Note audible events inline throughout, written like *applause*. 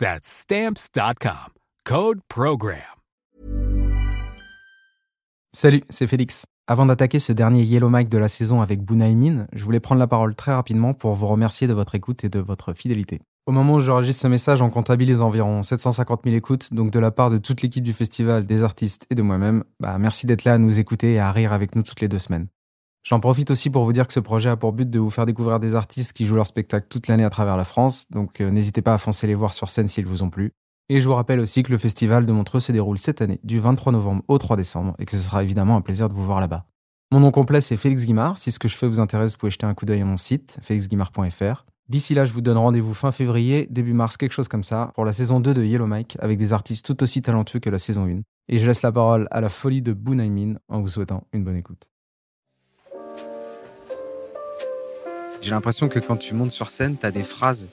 That's stamps.com. Code program. Salut, c'est Félix. Avant d'attaquer ce dernier Yellow Mic de la saison avec Bunaimin, je voulais prendre la parole très rapidement pour vous remercier de votre écoute et de votre fidélité. Au moment où j'enregistre ce message, on comptabilise environ 750 000 écoutes, donc de la part de toute l'équipe du festival, des artistes et de moi-même, bah merci d'être là à nous écouter et à rire avec nous toutes les deux semaines. J'en profite aussi pour vous dire que ce projet a pour but de vous faire découvrir des artistes qui jouent leur spectacle toute l'année à travers la France, donc euh, n'hésitez pas à foncer les voir sur scène s'ils vous ont plu. Et je vous rappelle aussi que le festival de Montreux se déroule cette année, du 23 novembre au 3 décembre, et que ce sera évidemment un plaisir de vous voir là-bas. Mon nom complet c'est Félix Guimard, si ce que je fais vous intéresse, vous pouvez jeter un coup d'œil à mon site, félixguimard.fr. D'ici là, je vous donne rendez-vous fin février, début mars, quelque chose comme ça, pour la saison 2 de Yellow Mike, avec des artistes tout aussi talentueux que la saison 1. Et je laisse la parole à la folie de Bunaimin en vous souhaitant une bonne écoute. J'ai l'impression que quand tu montes sur scène, t'as des phrases,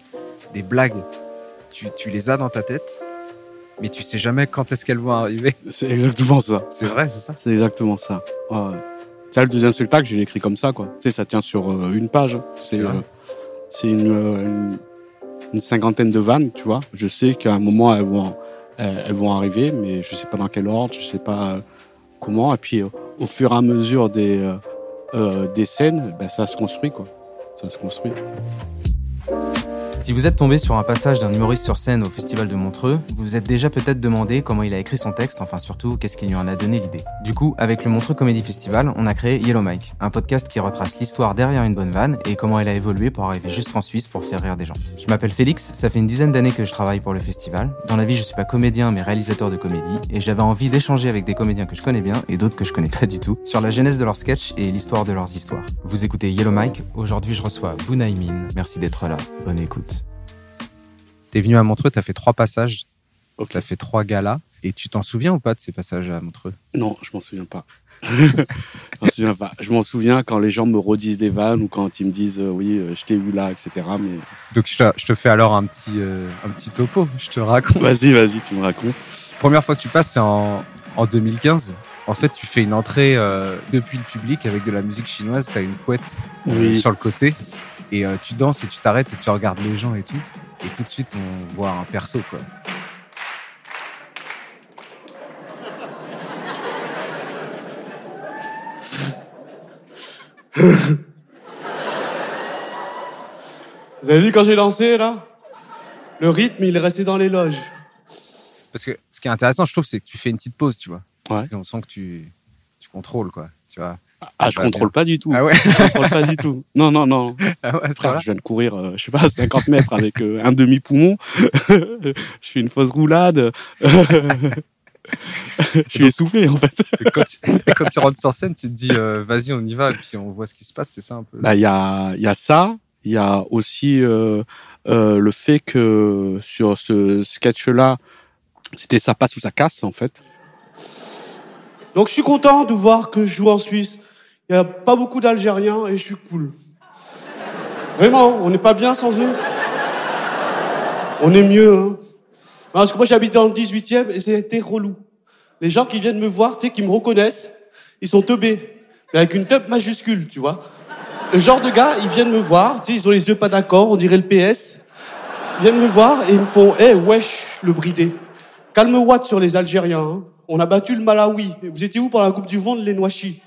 des blagues. Tu, tu les as dans ta tête, mais tu sais jamais quand est-ce qu'elles vont arriver. *laughs* C'est exactement ça. C'est vrai, c'est ça C'est exactement ça. Ouais. Ça, le deuxième spectacle, j'ai écrit comme ça, quoi. Tu sais, ça tient sur euh, une page. C'est euh, une, euh, une, une cinquantaine de vannes, tu vois. Je sais qu'à un moment, elles vont, elles, elles vont arriver, mais je sais pas dans quel ordre, je sais pas comment. Et puis, au fur et à mesure des, des scènes, ben, ça se construit, quoi. Ça se construit. Si vous êtes tombé sur un passage d'un humoriste sur scène au Festival de Montreux, vous vous êtes déjà peut-être demandé comment il a écrit son texte, enfin surtout qu'est-ce qui lui en a donné l'idée. Du coup, avec le Montreux Comedy Festival, on a créé Yellow Mike, un podcast qui retrace l'histoire derrière une bonne vanne et comment elle a évolué pour arriver jusqu'en Suisse pour faire rire des gens. Je m'appelle Félix, ça fait une dizaine d'années que je travaille pour le festival. Dans la vie, je suis pas comédien mais réalisateur de comédie et j'avais envie d'échanger avec des comédiens que je connais bien et d'autres que je connais pas du tout sur la genèse de leurs sketchs et l'histoire de leurs histoires. Vous écoutez Yellow Mike, aujourd'hui je reçois Bunaimin. Merci d'être là, bonne écoute. T'es venu à Montreux, t'as fait trois passages, t'as fait trois galas, et tu t'en souviens ou pas de ces passages à Montreux? Non, je m'en souviens pas. *laughs* je m'en souviens pas. Je m'en souviens quand les gens me redisent des vannes ou quand ils me disent euh, oui, euh, je t'ai vu là, etc. Mais Donc je te, je te fais alors un petit, euh, un petit topo, je te raconte. vas-y, vas-y, tu me racontes. Première fois que tu passes, c'est en, en 2015. En fait, tu fais une entrée euh, depuis le public avec de la musique chinoise. Tu as une couette Oui. sur le côté et tu danses et tu t'arrêtes et tu regardes les gens et tout. Et tout de suite, on voit un perso. Quoi. *laughs* Vous avez vu quand j'ai lancé là? Le rythme, il est resté dans les loges. Parce que ce qui est intéressant, je trouve, c'est que tu fais une petite pause, tu vois. Ouais. On sent que tu, tu contrôles, quoi. Tu vois. Ah, je va contrôle pas du tout. Ah ouais Je contrôle pas du tout. Non, non, non. Ah ouais, c'est Frère, vrai je viens de courir, euh, je sais pas, 50 mètres avec euh, un demi-poumon. *laughs* je fais une fausse roulade. *laughs* je suis essoufflé en fait. Et quand, tu, quand tu rentres sur scène, tu te dis, euh, vas-y, on y va, et puis on voit ce qui se passe, c'est ça un peu. Bah, il y a, il y a ça. Il y a aussi euh, euh, le fait que sur ce sketch-là, c'était ça passe ou ça casse en fait. Donc je suis content de voir que je joue en Suisse. Il n'y a pas beaucoup d'Algériens et je suis cool. Vraiment, on n'est pas bien sans eux. On est mieux, hein. Parce que moi j'habite dans le 18e et c'était relou. les gens qui viennent me voir, tu sais, qui me reconnaissent, ils sont teubés. Mais avec une teub majuscule, tu vois. Le genre de gars, ils viennent me voir, tu sais, ils ont les yeux pas d'accord, on dirait le PS. Ils viennent me voir et ils me font, eh, wesh, le bridé. Calme Watt sur les Algériens. hein. On a battu le Malawi. Vous étiez où pendant la Coupe du Monde, les Noachis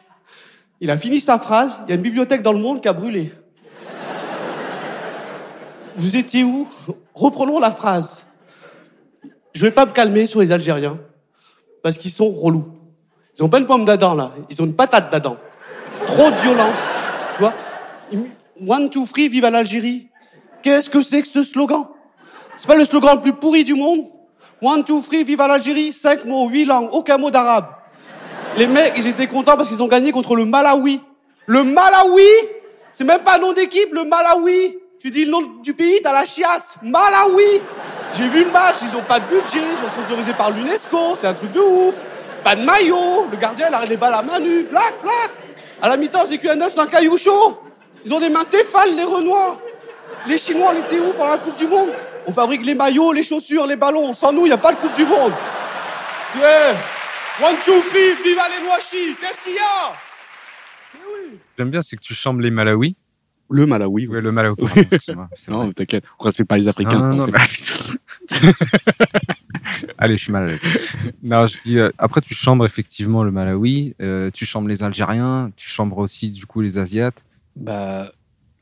Il a fini sa phrase. Il y a une bibliothèque dans le monde qui a brûlé. Vous étiez où? Reprenons la phrase. Je vais pas me calmer sur les Algériens parce qu'ils sont relous. Ils ont pas une pomme d'Adam là, ils ont une patate d'Adam. Trop de violence, tu vois. One, two, three, vive à l'Algérie. Qu'est-ce que c'est que ce slogan? C'est pas le slogan le plus pourri du monde? One, two, three, vive à l'Algérie. Cinq mots, huit langues, aucun mot d'arabe. Les mecs, ils étaient contents parce qu'ils ont gagné contre le Malawi. Le Malawi C'est même pas nom d'équipe, le Malawi. Tu dis le nom du pays, t'as la chiasse. Malawi J'ai vu le match, ils ont pas de budget, ils sont sponsorisés par l'UNESCO, c'est un truc de ouf. Pas de maillot, le gardien il arrête les balles à main nue, black, black. À la mi-temps, c'est qu'un 9 c'est un caillou chaud. Ils ont des mains téfales, les Renois. Les Chinois, on était où pendant la Coupe du Monde? On fabrique les maillots, les chaussures, les ballons. Sans nous, il n'y a pas de Coupe du Monde. Yeah One, two, three, viva les Noachis Qu'est-ce qu'il y a? J'aime bien, c'est que tu chambres les Malawi. Le Malawi, Ouais, le Malawi, pardon, excuse-moi. *laughs* Non, t'inquiète, on respecte pas les Africains. Non, non, non, mais- *laughs* Allez, je suis mal à l'aise. Non, je dis, euh, après, tu chambres effectivement le Malawi, euh, tu chambres les Algériens, tu chambres aussi, du coup, les Asiates. Bah,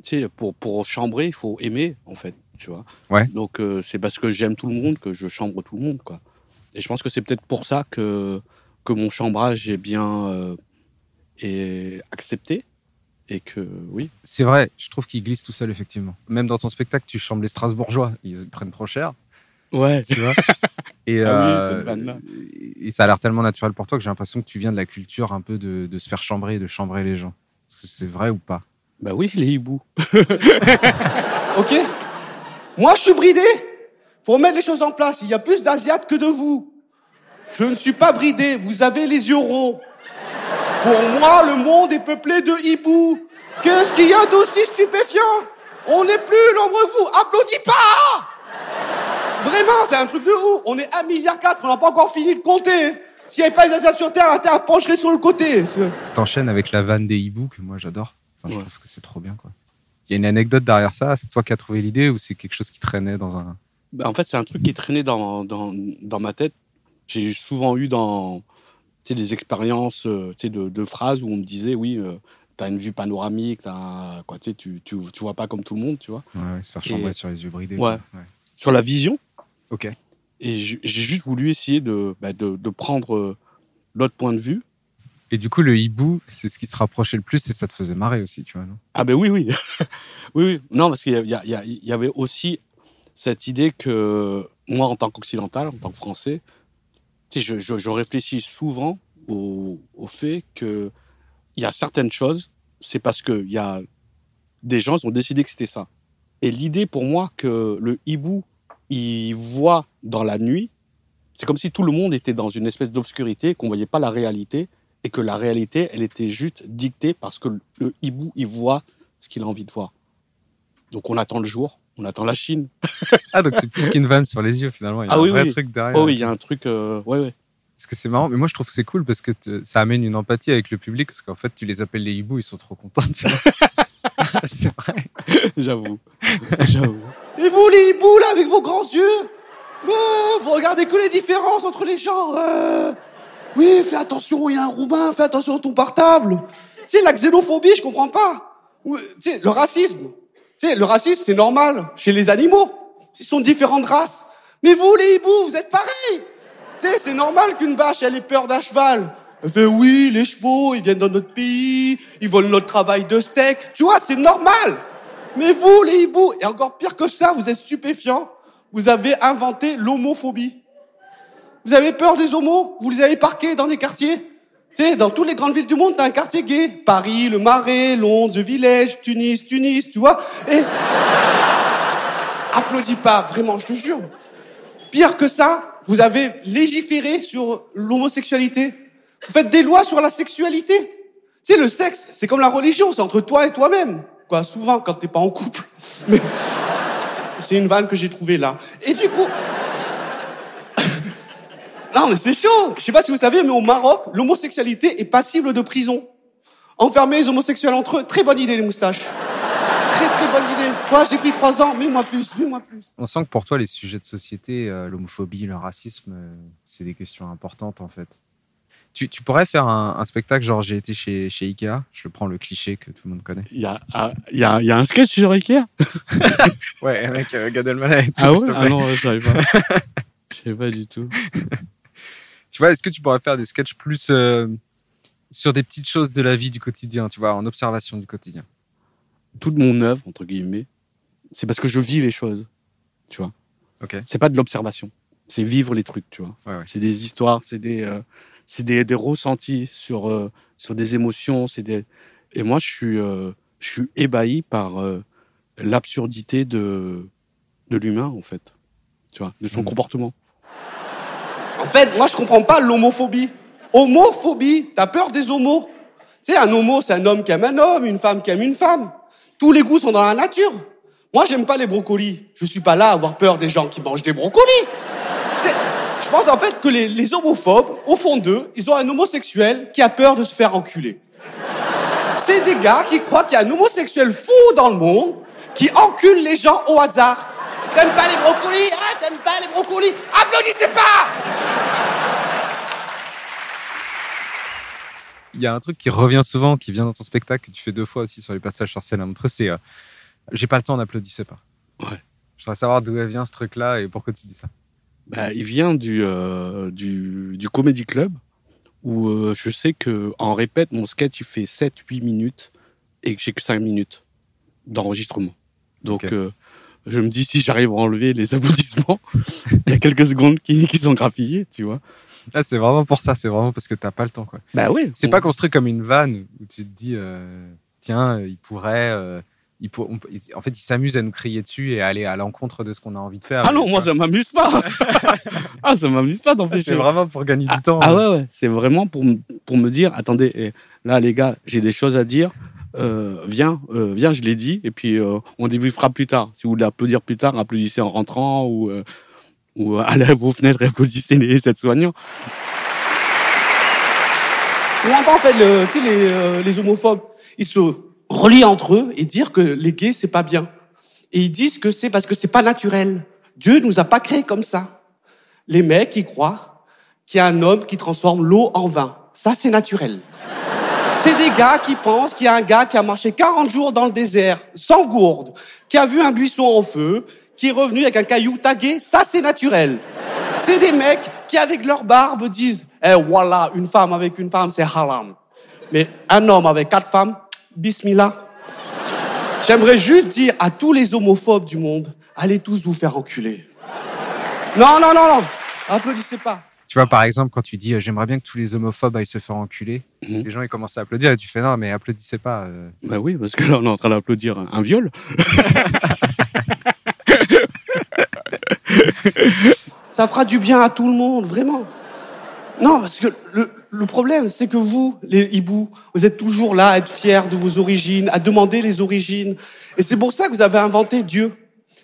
tu sais, pour, pour chambrer, il faut aimer, en fait, tu vois. Ouais. Donc, euh, c'est parce que j'aime tout le monde que je chambre tout le monde, quoi. Et je pense que c'est peut-être pour ça que, que mon chambrage est bien euh, est accepté. Et que, oui. C'est vrai, je trouve qu'ils glissent tout seul, effectivement. Même dans ton spectacle, tu chambres les Strasbourgeois, ils prennent trop cher, Ouais. tu vois. *laughs* Et, Ah oui, euh, et ça a l'air tellement naturel pour toi que j'ai l'impression que tu viens de la culture un peu de, de se faire chambrer et de chambrer les gens. Est-ce que c'est vrai ou pas? Bah oui, les hiboux. *laughs* Ok Moi, je suis bridé. Faut remettre les choses en place. Il y a plus d'Asiates que de vous. Je ne suis pas bridé. Vous avez les yeux ronds. Pour moi, le monde est peuplé de hiboux. Qu'est-ce qu'il y a d'aussi stupéfiant? On n'est plus nombreux que vous. Applaudis pas Vraiment, c'est un truc de ouf. On est 1,4 milliard, on n'a pas encore fini de compter. S'il n'y avait pas les Asiates sur Terre, la Terre pencherait sur le côté. T'enchaînes avec la vanne des hiboux que moi j'adore. Enfin, je Ouais. trouve que c'est trop bien, quoi. Il y a une anecdote derrière ça. C'est toi qui as trouvé l'idée ou c'est quelque chose qui traînait dans un. Bah, en fait, c'est un truc qui traînait dans, dans, dans ma tête. J'ai souvent eu dans, des expériences euh, de, de phrases où on me disait, oui, tu as une vue panoramique, t'as- quoi, tu, tu, vois pas comme tout le monde, tu vois. Ouais, ouais, se faire chambrer sur les yeux bridés. Ouais. Sur la vision, Ok. et j'ai juste voulu essayer de, bah, de, de prendre euh, l'autre point de vue. Et du coup, le hibou, c'est ce qui se rapprochait le plus et ça te faisait marrer aussi, tu vois, non? Ah ben oui, oui. *laughs* oui, oui. Non, parce qu'il y, avait aussi cette idée que moi, en tant qu'occidental, en tant que français, je, réfléchis souvent au, au fait qu'il y a certaines choses, c'est parce qu'il y a des gens qui ont décidé que c'était ça. Et l'idée pour moi que le hibou, il voit dans la nuit, c'est comme si tout le monde était dans une espèce d'obscurité, qu'on voyait pas la réalité, et que la réalité, elle était juste dictée parce que le hibou, il voit ce qu'il a envie de voir. Donc on attend le jour, on attend la Chine. *laughs* Ah, donc c'est plus qu'une vanne sur les yeux finalement. Il y a Ah un oui, vrai oui. truc derrière. Oh oui, il y a un truc... euh, ouais, ouais. Parce que c'est marrant, mais moi je trouve que c'est cool parce que te- ça amène une empathie avec le public parce qu'en fait tu les appelles les hiboux, ils sont trop contents. Tu vois *laughs* *laughs* c'est vrai. J'avoue. J'avoue. Et vous, les hiboux, là, avec vos grands yeux? Bah, Vous regardez que les différences entre les gens. euh. Oui, fais attention, il y a un Roumain, fais attention à ton portable. Tu sais, la xénophobie, je comprends pas. Ou, Tu sais, le racisme. Tu sais, le racisme, c'est normal chez les animaux. Ils sont différentes races. Mais vous, les hiboux, vous êtes pareils. Tu sais, c'est normal qu'une vache, elle ait peur d'un cheval. Elle fait oui, les chevaux, ils viennent dans notre pays, ils volent notre travail de steak. Tu vois, c'est normal. Mais vous, les hiboux, et encore pire que ça, vous êtes stupéfiants. Vous avez inventé l'homophobie. Vous avez peur des homos? Vous les avez parqués dans des quartiers? Tu sais, dans toutes les grandes villes du monde, t'as un quartier gay. Paris, le Marais, Londres, The Village, Tunis, Tunis, tu vois. Et... Applaudis pas, vraiment, je te jure. Pire que ça, vous avez légiféré sur l'homosexualité. Vous faites des lois sur la sexualité. Tu sais, le sexe, c'est comme la religion, c'est entre toi et toi-même. Quoi, souvent, quand t'es pas en couple. *laughs* Mais c'est une vanne que j'ai trouvée là. Et du coup, Non, mais c'est chaud. Je sais pas si vous savez, mais au Maroc, l'homosexualité est passible de prison. Enfermer les homosexuels entre eux, très bonne idée les moustaches. Très très bonne idée. Quoi, j'ai pris trois ans, mets-moi plus, mets-moi plus. On sent que pour toi, les sujets de société, euh, l'homophobie, le racisme, euh, c'est des questions importantes en fait. Tu, tu pourrais faire un, un spectacle genre j'ai été chez, chez Ikea, je prends le cliché que tout le monde connaît. Il y a, il y, a, il y a un sketch sur Ikea? *laughs* Ouais, avec euh, Gad Elmaleh et tout, Ah ouais? Ah non, *laughs* je savais pas. Je savais pas du tout. Tu vois, est-ce que tu pourrais faire des sketchs plus euh, sur des petites choses de la vie du quotidien, tu vois, en observation du quotidien? Toute mon œuvre, entre guillemets, c'est parce que je vis les choses. Tu vois Ok. C'est pas de l'observation. C'est vivre les trucs, tu vois. Ouais, ouais. C'est des histoires, c'est des, euh, c'est des, des ressentis sur, euh, sur des émotions. C'est des... Et moi, je suis, je suis ébahi par l'absurdité de, de l'humain, en fait. Tu vois, de son Mhm. comportement. En fait, moi, je comprends pas l'homophobie. Homophobie, t'as peur des homos. Tu sais, un homo, c'est un homme qui aime un homme, une femme qui aime une femme. Tous les goûts sont dans la nature. Moi, j'aime pas les brocolis. Je suis pas là à avoir peur des gens qui mangent des brocolis. Tu sais, je pense en fait que les, les homophobes, au fond d'eux, ils ont un homosexuel qui a peur de se faire enculer. C'est des gars qui croient qu'il y a un homosexuel fou dans le monde qui encule les gens au hasard. T'aimes pas les brocolis Ah, t'aimes pas les brocolis Applaudissez pas Il y a un truc qui revient souvent, qui vient dans ton spectacle, que tu fais deux fois aussi sur les passages sur scène à Montreux, c'est euh, J'ai pas le temps, n'applaudissez pas. Ouais. Je voudrais savoir d'où vient ce truc-là et pourquoi tu dis ça. Bah, il vient du, euh, du, du Comedy Club où euh, je sais que en répète, mon sketch il fait 7-8 minutes et que j'ai que 5 minutes d'enregistrement. Donc euh, je me dis si j'arrive à enlever les applaudissements, *laughs* il y a quelques secondes qui, qui sont graphillées, tu vois. Là, c'est vraiment pour ça, c'est vraiment parce que t'as pas le temps. quoi. Bah oui. C'est pas construit comme une vanne où tu te dis euh, Tiens, il pourrait. euh, il pour- on en fait, il s'amuse à nous crier dessus et à aller à l'encontre de ce qu'on a envie de faire. Ah non, moi vois. ça m'amuse pas. *laughs* ah ça m'amuse pas Ah, d'empêcher. c'est vraiment pour gagner Ah, du temps. ah ouais, ouais. C'est vraiment pour, pour me dire, attendez, eh, là les gars, j'ai des choses à dire. Euh, viens, euh, viens, je l'ai dit, et puis euh, on débriefera plus tard. Si vous voulez applaudir plus tard, applaudissez en rentrant ou, euh, ou euh, *laughs* allez à vos fenêtres et applaudissez les aides-soignants. Je comprends en fait le, tu sais, les, les homophobes. Ils se relient entre eux et dire que les gays c'est pas bien. Et ils disent que c'est parce que c'est pas naturel. Dieu nous a pas créés comme ça. Les mecs ils croient qu'il y a un homme qui transforme l'eau en vin. Ça c'est naturel. C'est des gars qui pensent qu'il y a un gars qui a marché 40 jours dans le désert, sans gourde, qui a vu un buisson en feu, qui est revenu avec un caillou tagué. Ça c'est naturel. C'est des mecs qui, avec leur barbe, disent Eh voilà, une femme avec une femme, c'est haram. Mais un homme avec quatre femmes, bismillah. J'aimerais juste dire à tous les homophobes du monde Allez tous vous faire enculer. Non, non, non, non Applaudissez pas. Tu vois, par exemple, quand tu dis euh, J'aimerais bien que tous les homophobes aillent se faire enculer, Mhm. les gens ils commencent à applaudir et tu fais Non, mais applaudissez pas. euh. Bah oui, parce que là on est en train d'applaudir un, un viol. *laughs* Ça fera du bien à tout le monde, vraiment. Non, parce que le, le problème, c'est que vous, les hiboux, vous êtes toujours là à être fiers de vos origines, à demander les origines. Et c'est pour ça que vous avez inventé Dieu.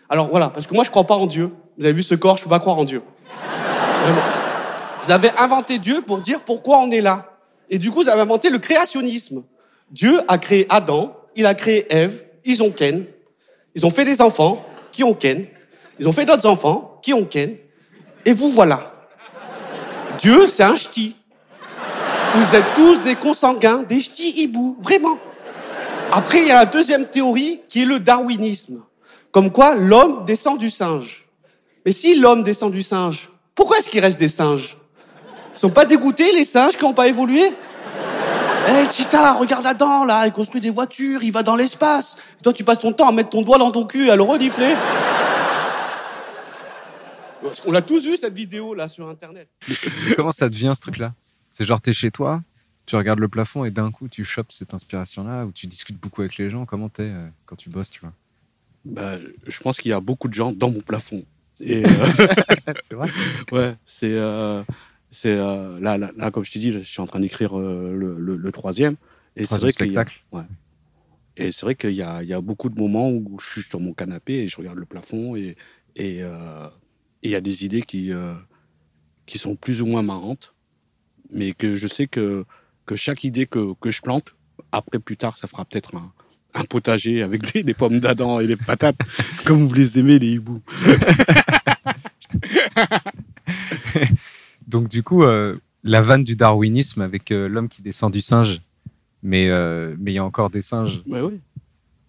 Alors voilà, parce que moi je crois pas en Dieu. Vous avez vu ce corps, je peux pas croire en Dieu. Vraiment. Vous avez inventé Dieu pour dire pourquoi on est là. Et du coup, vous avez inventé le créationnisme. Dieu a créé Adam, il a créé Ève, ils ont Ken. Ils ont fait des enfants qui ont Ken. Ils ont fait d'autres enfants qui ont Ken. Et vous voilà. Dieu, c'est un ch'ti. Vous êtes tous des consanguins, des ch'tis hiboux, vraiment. Après, il y a la deuxième théorie qui est le darwinisme. Comme quoi, l'homme descend du singe. Mais si l'homme descend du singe, pourquoi est-ce qu'il reste des singes? Ils sont pas dégoûtés, les singes, qui n'ont pas évolué Hé, Chita, regarde Adam, là, il construit des voitures, il va dans l'espace. Toi, tu passes ton temps à mettre ton doigt dans ton cul et à le renifler. Parce qu'on l'a tous vu, cette vidéo, là, sur Internet. Comment ça devient ce truc-là? C'est genre, t'es chez toi, tu regardes le plafond et d'un coup, tu chopes cette inspiration-là ou tu discutes beaucoup avec les gens. Comment t'es euh, quand tu bosses, tu vois? Bah, je pense qu'il y a beaucoup de gens dans mon plafond. *laughs* Euh, C'est vrai? *laughs* Ouais, c'est euh, c'est euh, là, là, là, comme je t'ai dit, je suis en train d'écrire euh, le, le- le troisième. Et c'est vrai qu'il y a- spectacle. ouais. Et c'est vrai qu'il y a, il y a beaucoup de moments où je suis sur mon canapé et je regarde le plafond et et euh, il y a des idées qui qui sont plus ou moins marrantes, mais que je sais que, que chaque idée que, que je plante, après, plus tard, ça fera peut-être un, un potager avec des, des pommes d'Adam et des patates, *laughs* comme vous les aimez, les hiboux. *laughs* Donc, du coup, euh, la vanne du darwinisme avec euh, l'homme qui descend du singe, mais euh, mais il y a encore des singes. Ouais, oui.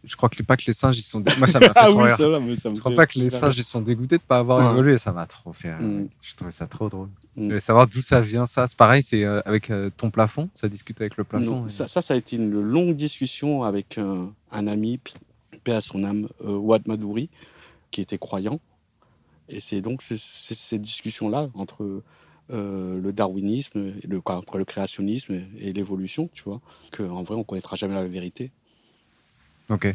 Je crois que pas que les singes, ils sont. dé- Moi, ça m'a *laughs* fait Ah trop oui, rire. ça va, mais ça me Je crois fait- pas que les singes, ils sont dégoûtés de pas avoir Ouais. évolué. Ça m'a trop fait. Mm. J'ai trouvé ça trop drôle. Mm. Je voulais savoir d'où ça vient, ça. C'est pareil, c'est avec ton plafond. Ça discute avec le plafond. Non, et- ça, ça, ça a été une longue discussion avec un, ami, paix à son âme, Ouad Madouri, qui était croyant. Et c'est donc c'est cette discussion-là entre euh, le darwinisme, et le, le créationnisme et, et l'évolution, tu vois, qu'en vrai, on connaîtra jamais la vérité. Ok.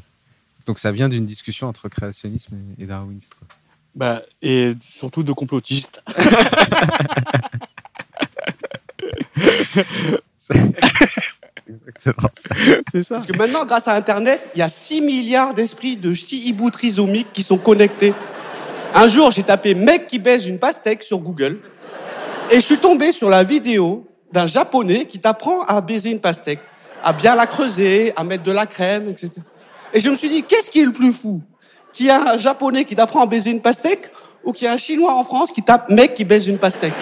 Donc ça vient d'une discussion entre créationnisme et, et darwiniste. quoi. Bah, et surtout de complotistes. *laughs* Exactement ça. c'est ça. Parce que maintenant, grâce à Internet, il y a 6 milliards d'esprits de hibou trisomiques qui sont connectés. Un jour, j'ai tapé mec qui baise une pastèque sur Google et je suis tombé sur la vidéo d'un japonais qui t'apprend à baiser une pastèque, à bien la creuser, à mettre de la crème, etc. Et je me suis dit, qu'est-ce qui est le plus fou? Qu'il y a un japonais qui t'apprend à baiser une pastèque ou qu'il y a un chinois en France qui tape mec qui baise une pastèque?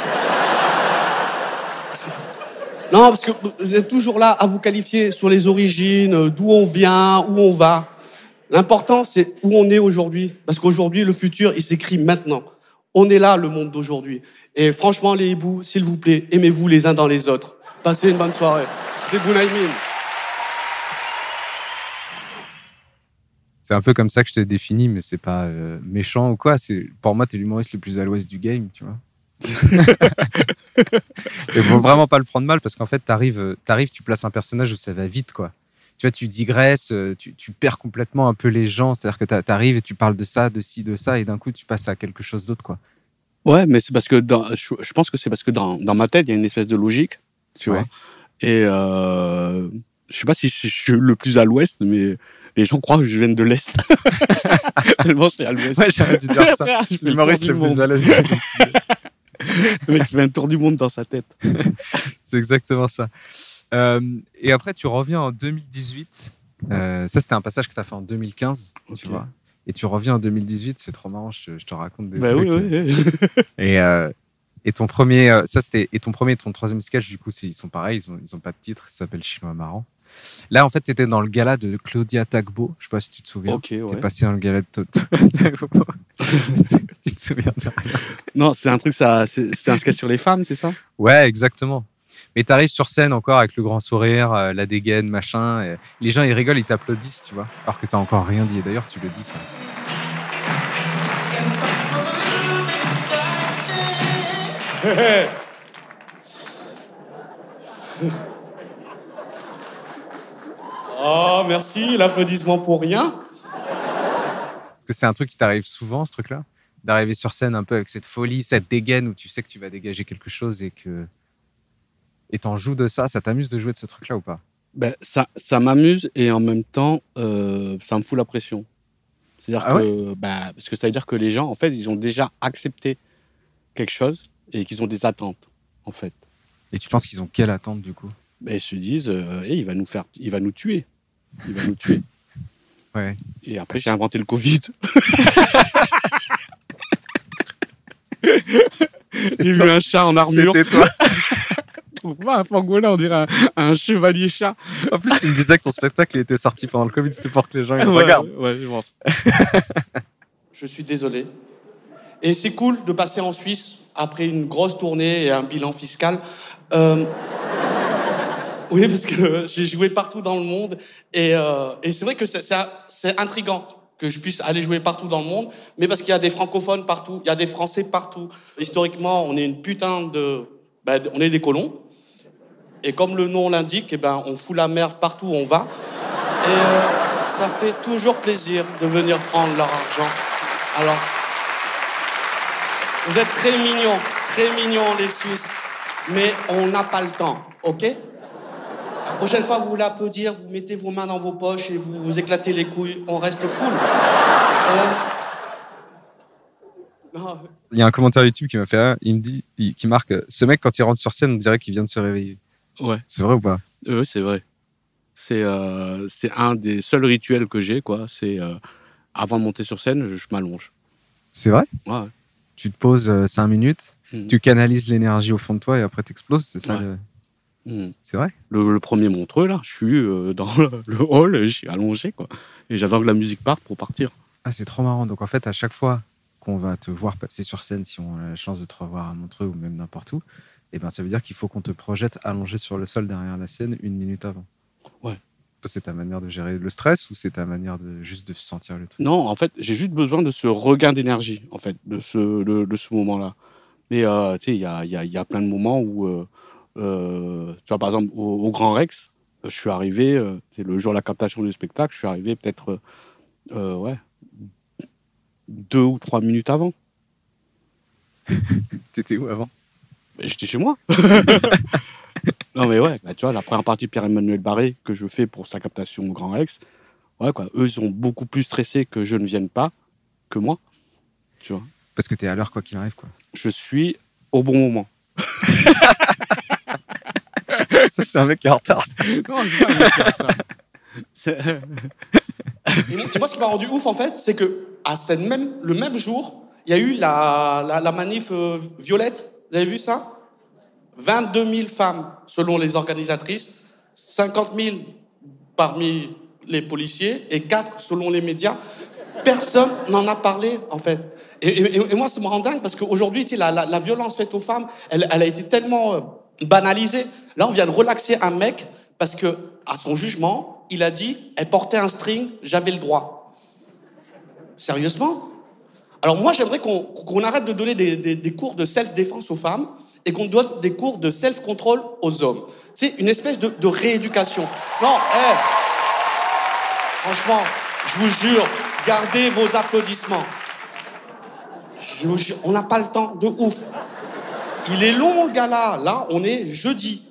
Non, parce que vous êtes toujours là à vous qualifier sur les origines, euh, d'où on vient, où on va. L'important, c'est où on est aujourd'hui. Parce qu'aujourd'hui, le futur, il s'écrit maintenant. On est là, le monde d'aujourd'hui. Et franchement, les hiboux, s'il vous plaît, aimez-vous les uns dans les autres. Passez une bonne soirée. C'était Bounaïmin. C'est un peu comme ça que je t'ai défini, mais c'est pas euh, méchant ou quoi. C'est pour moi, t'es l'humoriste le plus à l'ouest du game, tu vois. *laughs* Il faut vraiment pas le prendre mal parce qu'en fait, t'arrives, euh, t'arrives, tu places un personnage où ça va vite, quoi. Tu vois, tu digresses, euh, tu, tu perds complètement un peu les gens. C'est-à-dire que t'arrives et tu parles de ça, de ci, de ça, et d'un coup, tu passes à quelque chose d'autre, quoi. Ouais, mais c'est parce que dans, je, je pense que c'est parce que dans, dans ma tête, il y a une espèce de logique, tu Ouais. vois. Et euh, je sais pas si je, je suis le plus à l'ouest, mais les gens croient que je viens de l'est. *laughs* Tellement je suis à l'ouest. Ouais, j'aurais dû dire ça. *laughs* L'humoriste le du plus à l'est. Le *laughs* mec, fait un tour du monde dans sa tête. C'est exactement ça. Euh, et après, tu reviens en 2018. Euh, ça, c'était un passage que tu as fait en 2015, Ok. tu vois. Et tu reviens en 2018, c'est trop marrant, je, te- je te raconte des Bah trucs. oui, oui, oui. *laughs* Et, euh, et ton premier, euh, ça c'était, et ton premier ton troisième sketch, du coup, ils sont pareils, ils ont, ils ont pas de titre, ça s'appelle Chinois Marrant. Là, en fait, tu étais dans le gala de Claudia Tagbo, je sais pas si tu te souviens. Ok, T'es ouais. passé dans le gala de *laughs* Tagbo. *laughs* tu te souviens de rien. Non, c'est un truc, ça, c'est- un sketch sur les femmes, c'est ça? Ouais, exactement. Mais tu arrives sur scène encore avec le grand sourire, euh, la dégaine, machin. et les gens, ils rigolent, ils t'applaudissent, tu vois. Alors que t'as encore rien dit. Et d'ailleurs, tu le dis, ça. *laughs* Oh, merci, l'applaudissement pour rien. Parce que c'est un truc qui t'arrive souvent, ce truc-là? D'arriver sur scène un peu avec cette folie, cette dégaine où tu sais que tu vas dégager quelque chose et que. Et t'en joues de ça. Ça t'amuse de jouer de ce truc-là ou pas? Ben, Ça, ça m'amuse et en même temps, euh, ça me fout la pression. C'est-à-dire Ah que, bah, parce que ça veut dire que les gens, en fait, ils ont déjà accepté quelque chose et qu'ils ont des attentes, en fait. Et tu penses qu'ils ont quelle attente, du coup? Ben, ils se disent, euh, Eh, il va nous faire, il va nous tuer, il va nous tuer. *laughs* Ouais. Et après, j'ai inventé le Covid. *laughs* *laughs* J'ai vu un chat en armure. C'était toi. Pas un pangolin, on dirait un, un chevalier chat. En plus, tu me disais que ton spectacle il était sorti pendant le Covid. C'était pour que les gens ils Ouais, regardent. ouais, je pense. Je suis désolé. Et c'est cool de passer en Suisse après une grosse tournée et un bilan fiscal. Euh, *laughs* Oui, parce que j'ai joué partout dans le monde. Et, euh, et c'est vrai que c'est- intriguant que je puisse aller jouer partout dans le monde, mais parce qu'il y a des francophones partout, il y a des Français partout. Historiquement, on est une putain de... ben, on est des colons. Et comme le nom l'indique, eh ben, on fout la merde partout où on va. Et euh, ça fait toujours plaisir de venir prendre leur argent. Alors, vous êtes très mignons, très mignons les Suisses, mais on n'a pas le temps, ok? Prochaine fois, vous voulez applaudir, vous mettez vos mains dans vos poches et vous, vous éclatez les couilles, on reste cool. Euh, Il y a un commentaire YouTube qui m'a fait. Il me dit, qui marque ce mec quand il rentre sur scène, on dirait qu'il vient de se réveiller. Ouais, C'est vrai ou pas? Euh, c'est vrai. C'est euh, c'est un des seuls rituels que j'ai, quoi. C'est euh, avant de monter sur scène, je, m'allonge. C'est vrai? Ouais. Tu te poses 5 minutes, Mhm. tu canalises l'énergie au fond de toi et après t'exploses, c'est ça Ouais. le- Mhm. C'est vrai? Le, le premier montreux, là, je suis euh, dans le, *laughs* le hall, je suis allongé, quoi. Et j'attends que la musique parte pour partir. Ah, c'est trop marrant. Donc en fait, à chaque fois qu'on va te voir passer sur scène, si on a la chance de te revoir à Montreux ou même n'importe où, eh ben, ça veut dire qu'il faut qu'on te projette allongé sur le sol derrière la scène une minute avant. Ouais. C'est ta manière de gérer le stress ou c'est ta manière de juste de sentir le truc? Non, en fait, j'ai juste besoin de ce regain d'énergie, en fait, de ce, de, de ce moment-là. Mais euh, tu sais, il y a, y, a, y a plein de moments où, euh, euh, tu vois, par exemple, au, au Grand Rex, je suis arrivé, c'est le jour de la captation du spectacle, je suis arrivé peut-être, ouais, deux ou trois minutes avant. *laughs* T'étais où avant? J'étais chez moi. *laughs* non, mais ouais, bah, tu vois, la première partie de Pierre-Emmanuel Barré que je fais pour sa captation au Grand Rex, ouais, quoi, eux, ils sont beaucoup plus stressés que je ne vienne pas que moi. Tu vois, Parce que t'es à l'heure quoi qu'il arrive. Quoi. je suis au bon moment. *laughs* ça, c'est un mec qui est en retard. Non, pas Et moi- et moi, ce qui m'a rendu ouf, en fait, c'est que à cette même, le même jour, il y a eu la, la, la manif euh, violette. Vous avez vu ça? 22 000 femmes, selon les organisatrices, 50 000 parmi les policiers et 4 selon les médias. Personne n'en a parlé, en fait. Et, moi, ça me rend dingue parce qu'aujourd'hui, tu la, violence faite aux femmes, elle, elle a été tellement euh, banalisée. Là, on vient de relaxer un mec parce que, à son jugement, il a dit elle portait un string, j'avais le droit. Sérieusement? Alors, moi, j'aimerais qu'on arrête de donner des, cours de self-défense aux femmes et qu'on donne des cours de self-control aux hommes. C'est une espèce de, rééducation. Non, hé Franchement, je vous jure, gardez vos applaudissements. Je vous jure, on n'a pas le temps de ouf. Il est long, le gars-là. Là, on est jeudi.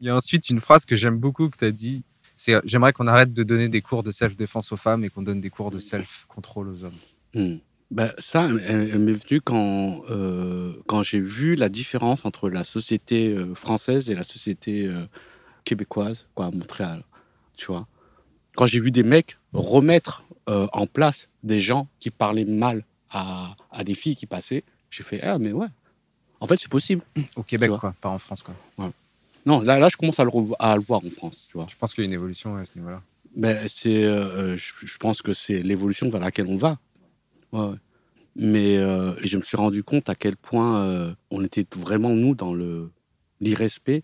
Il y a ensuite une phrase que j'aime beaucoup que tu as dit. C'est j'aimerais qu'on arrête de donner des cours de self-défense aux femmes et qu'on donne des cours de self-control aux hommes. Hmm. Ben, ça, elle, elle m'est venue quand, euh, quand j'ai vu la différence entre la société euh, française et la société euh, québécoise, quoi, à Montréal. Tu vois Quand j'ai vu des mecs remettre euh, en place des gens qui parlaient mal à, à des filles qui passaient, j'ai fait Ah, mais ouais. En fait, c'est possible. Au Québec, quoi, pas en France. Quoi. Non, là, là je commence à le, revo- à le voir en France, tu vois. Je pense qu'il y a une évolution à ce niveau-là. Ben, c'est, je, je pense que c'est l'évolution vers laquelle on va. Ouais. Mais euh, je me suis rendu compte à quel point euh, on était vraiment, nous, dans le, l'irrespect.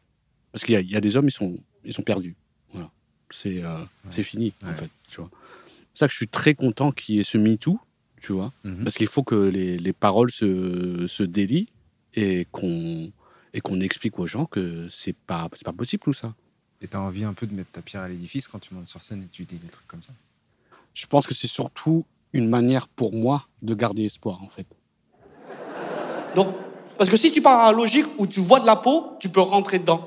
Parce qu'il y a, il y a des hommes, ils sont, ils sont perdus. Voilà. C'est, euh, fini, en fait. Tu vois. C'est pour ça que je suis très content qu'il y ait ce MeToo, tu vois. Mhm. Parce qu'il faut que les, les paroles se, se délient et qu'on, qu'on explique aux gens que c'est pas, pas possible tout ça. Et tu as envie un peu de mettre ta pierre à l'édifice quand tu montes sur scène et tu dis des trucs comme ça? je pense que c'est surtout une manière pour moi de garder espoir, en fait. Donc, parce que si tu pars à la logique où tu vois de la peau, tu peux rentrer dedans.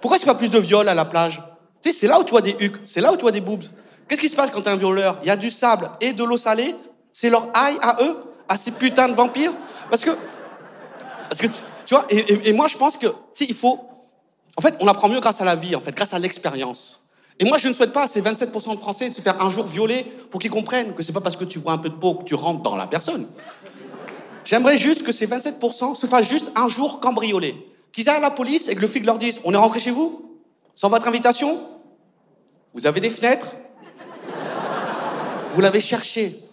Pourquoi c'est pas plus de viol à la plage? Tu sais, c'est là où tu vois des hucs, c'est là où tu vois des boobs. Qu'est-ce qui se passe quand t'es un violeur? Il y a du sable et de l'eau salée. C'est leur aïe à eux, à ces putains de vampires. Parce que, parce que tu, tu vois, et, et- et moi je pense que, tu sais, il faut. En fait, on apprend mieux grâce à la vie, en fait, grâce à l'expérience. Et moi, je ne souhaite pas à ces 27% de Français de se faire un jour violer pour qu'ils comprennent que c'est pas parce que tu vois un peu de peau que tu rentres dans la personne. J'aimerais juste que ces 27% se fassent juste un jour cambrioler. Qu'ils aillent à la police et que le flic leur dise On est rentré chez vous? Sans votre invitation? Vous avez des fenêtres? Vous l'avez cherché?